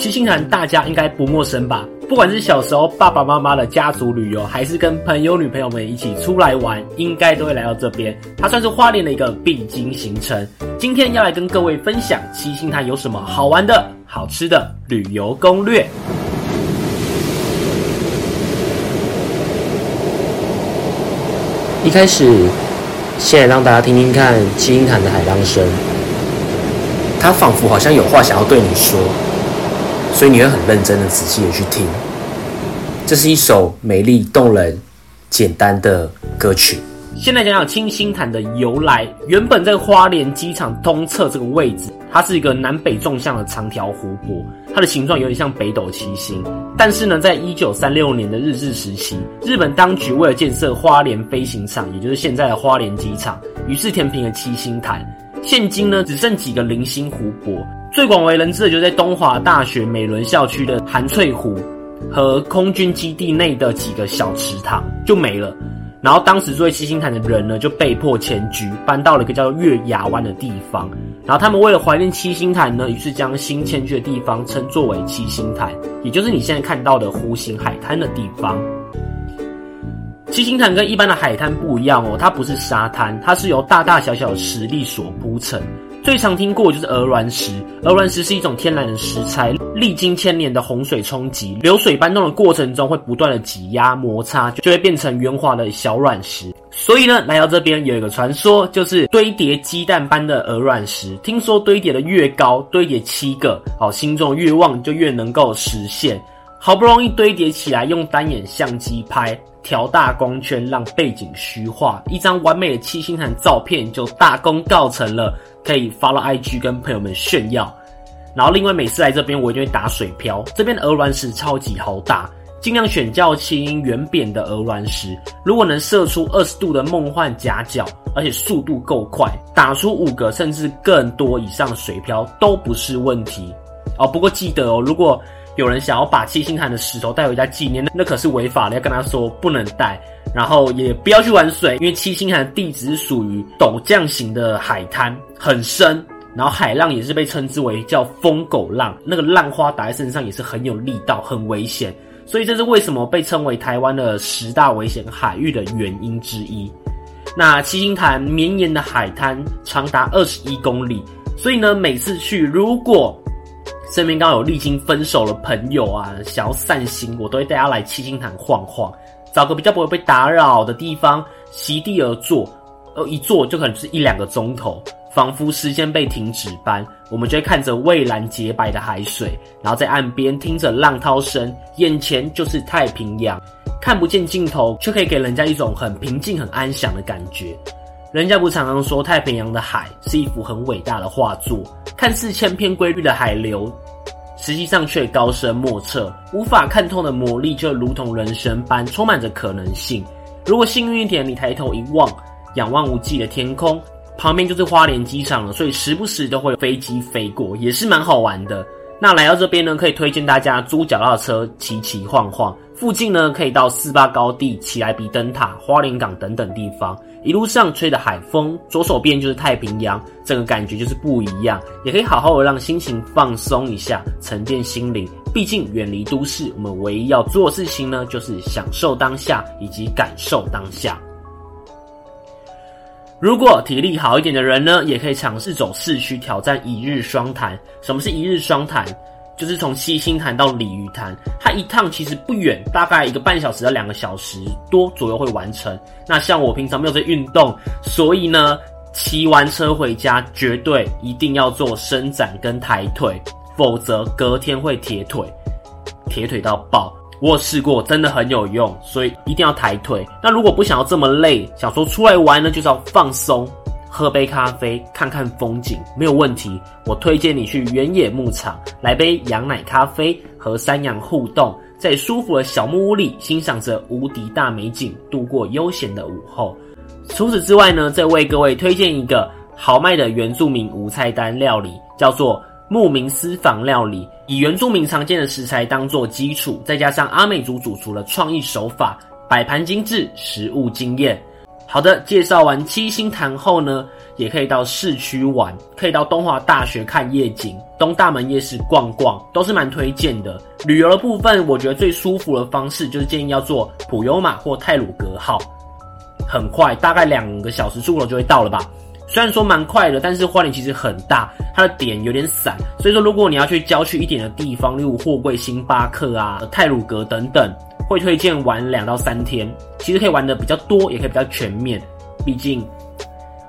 七星潭大家应该不陌生吧？不管是小时候爸爸妈妈的家族旅游，还是跟朋友女朋友们一起出来玩，应该都会来到这边。它算是花莲的一个必经行程。今天要来跟各位分享七星潭有什么好玩的、好吃的旅游攻略。一开始，先来让大家听听看七星潭的海浪声。它仿佛好像有话想要对你说，所以你会很认真的、仔细的去听。这是一首美丽动人、简单的歌曲。先来讲讲七星潭的由来。原本在花莲机场东侧这个位置，它是一个南北纵向的长条湖泊，它的形状有点像北斗七星。但是呢，在一九三六年的日治时期，日本当局为了建设花莲飞行场，也就是现在的花莲机场，于是填平了七星潭。现今呢，只剩几个零星湖泊，最广为人知的就是在东华大学美仑校区的韩翠湖和空军基地内的几个小池塘就没了。然后当时住在七星潭的人呢，就被迫迁居，搬到了一个叫做月牙湾的地方。然后他们为了怀念七星潭呢，于是将新迁居的地方称作为七星潭，也就是你现在看到的弧形海滩的地方。七星潭跟一般的海滩不一样哦，它不是沙滩，它是由大大小小的石礫所铺成。最常听过就是鹅卵石，鹅卵石是一种天然的石材，历经千年的洪水冲击，流水搬动的过程中会不断的挤压摩擦，就会变成圆滑的小卵石。所以呢，来到这边有一个传说，就是堆叠鸡蛋般的鹅卵石，听说堆叠的越高，堆叠七个，好，心中愿望就越能够实现。好不容易堆叠起来，用单眼相机拍。调大光圈，让背景虚化，一张完美的七星潭照片就大功告成了，可以发到 IG 跟朋友们炫耀。然后另外每次来这边，我一定会打水漂。这边的鹅卵石超级好打，尽量选较轻、圆扁的鹅卵石。如果能射出二十度的梦幻夹角，而且速度够快，打出五个甚至更多以上的水漂都不是问题。哦，不过记得哦，如果有人想要把七星潭的石头带回家纪念，那可是违法的，要跟他说不能带，然后也不要去玩水，因为七星潭的地址是属于陡降型的海滩，很深，然后海浪也是被称之为叫疯狗浪，那个浪花打在身上也是很有力道，很危险，所以这是为什么被称为台湾的十大危险海域的原因之一。那七星潭绵延的海滩长达二十一公里，所以呢，每次去如果身边刚有历经分手的朋友啊，想要散心，我都会带他来七星潭晃晃，找个比较不会被打扰的地方，席地而坐，呃，一坐就可能是一两个钟头，仿佛时间被停止般。我们就会看着蔚蓝洁白的海水，然后在岸边听着浪涛声，眼前就是太平洋，看不见尽头，却可以给人家一种很平静、很安详的感觉。人家不常常说太平洋的海是一幅很伟大的画作，看似千篇规律的海流，实际上却高深莫测，无法看透的魔力就如同人生般充满着可能性。如果幸运一点，你抬头一望，仰望无际的天空，旁边就是花莲机场了，所以时不时都会有飞机飞过，也是蛮好玩的。那来到这边呢，可以推荐大家租脚踏车骑骑晃晃。附近呢，可以到四八高地、奇莱比灯塔、花莲港等等地方。一路上吹的海风，左手边就是太平洋，整个感觉就是不一样。也可以好好的让心情放松一下，沉淀心灵。毕竟远离都市，我们唯一要做的事情呢，就是享受当下以及感受当下。如果体力好一点的人呢，也可以尝试走市区挑战一日双潭。什么是一日双潭？就是从七星潭到鲤鱼潭，它一趟其实不远，大概一个半小时到两个小时多左右会完成。那像我平常没有在运动，所以呢，骑完车回家绝对一定要做伸展跟抬腿，否则隔天会铁腿，铁腿到爆。我试过，真的很有用，所以一定要抬腿。那如果不想要这么累，想说出来玩呢，就是要放松，喝杯咖啡，看看风景，没有问题。我推荐你去原野牧场，来杯羊奶咖啡，和山羊互动，在舒服的小木屋里欣赏着无敌大美景，度过悠闲的午后。除此之外呢，再为各位推荐一个豪迈的原住民无菜单料理，叫做。牧民私房料理，以原住民常见的食材当做基础，再加上阿美族主厨的创意手法，摆盘精致，食物惊艳。好的，介绍完七星潭后呢，也可以到市区玩，可以到东华大学看夜景，东大门夜市逛逛，都是蛮推荐的。旅游的部分，我觉得最舒服的方式就是建议要坐普悠玛或泰鲁格号，很快，大概两个小时出头就会到了吧。虽然说蛮快的，但是花莲其实很大，它的点有点散，所以说如果你要去郊区一点的地方，例如货柜、星巴克啊、泰鲁格等等。会推荐玩两到三天，其实可以玩的比较多，也可以比较全面。毕竟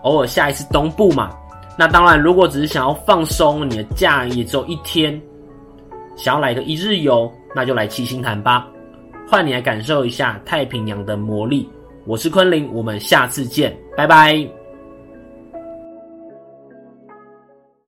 偶尔下一次东部嘛。那当然，如果只是想要放松，你的假也只有一天，想要来个一日游，那就来七星潭吧，换你来感受一下太平洋的魔力。我是昆凌，我们下次见，拜拜。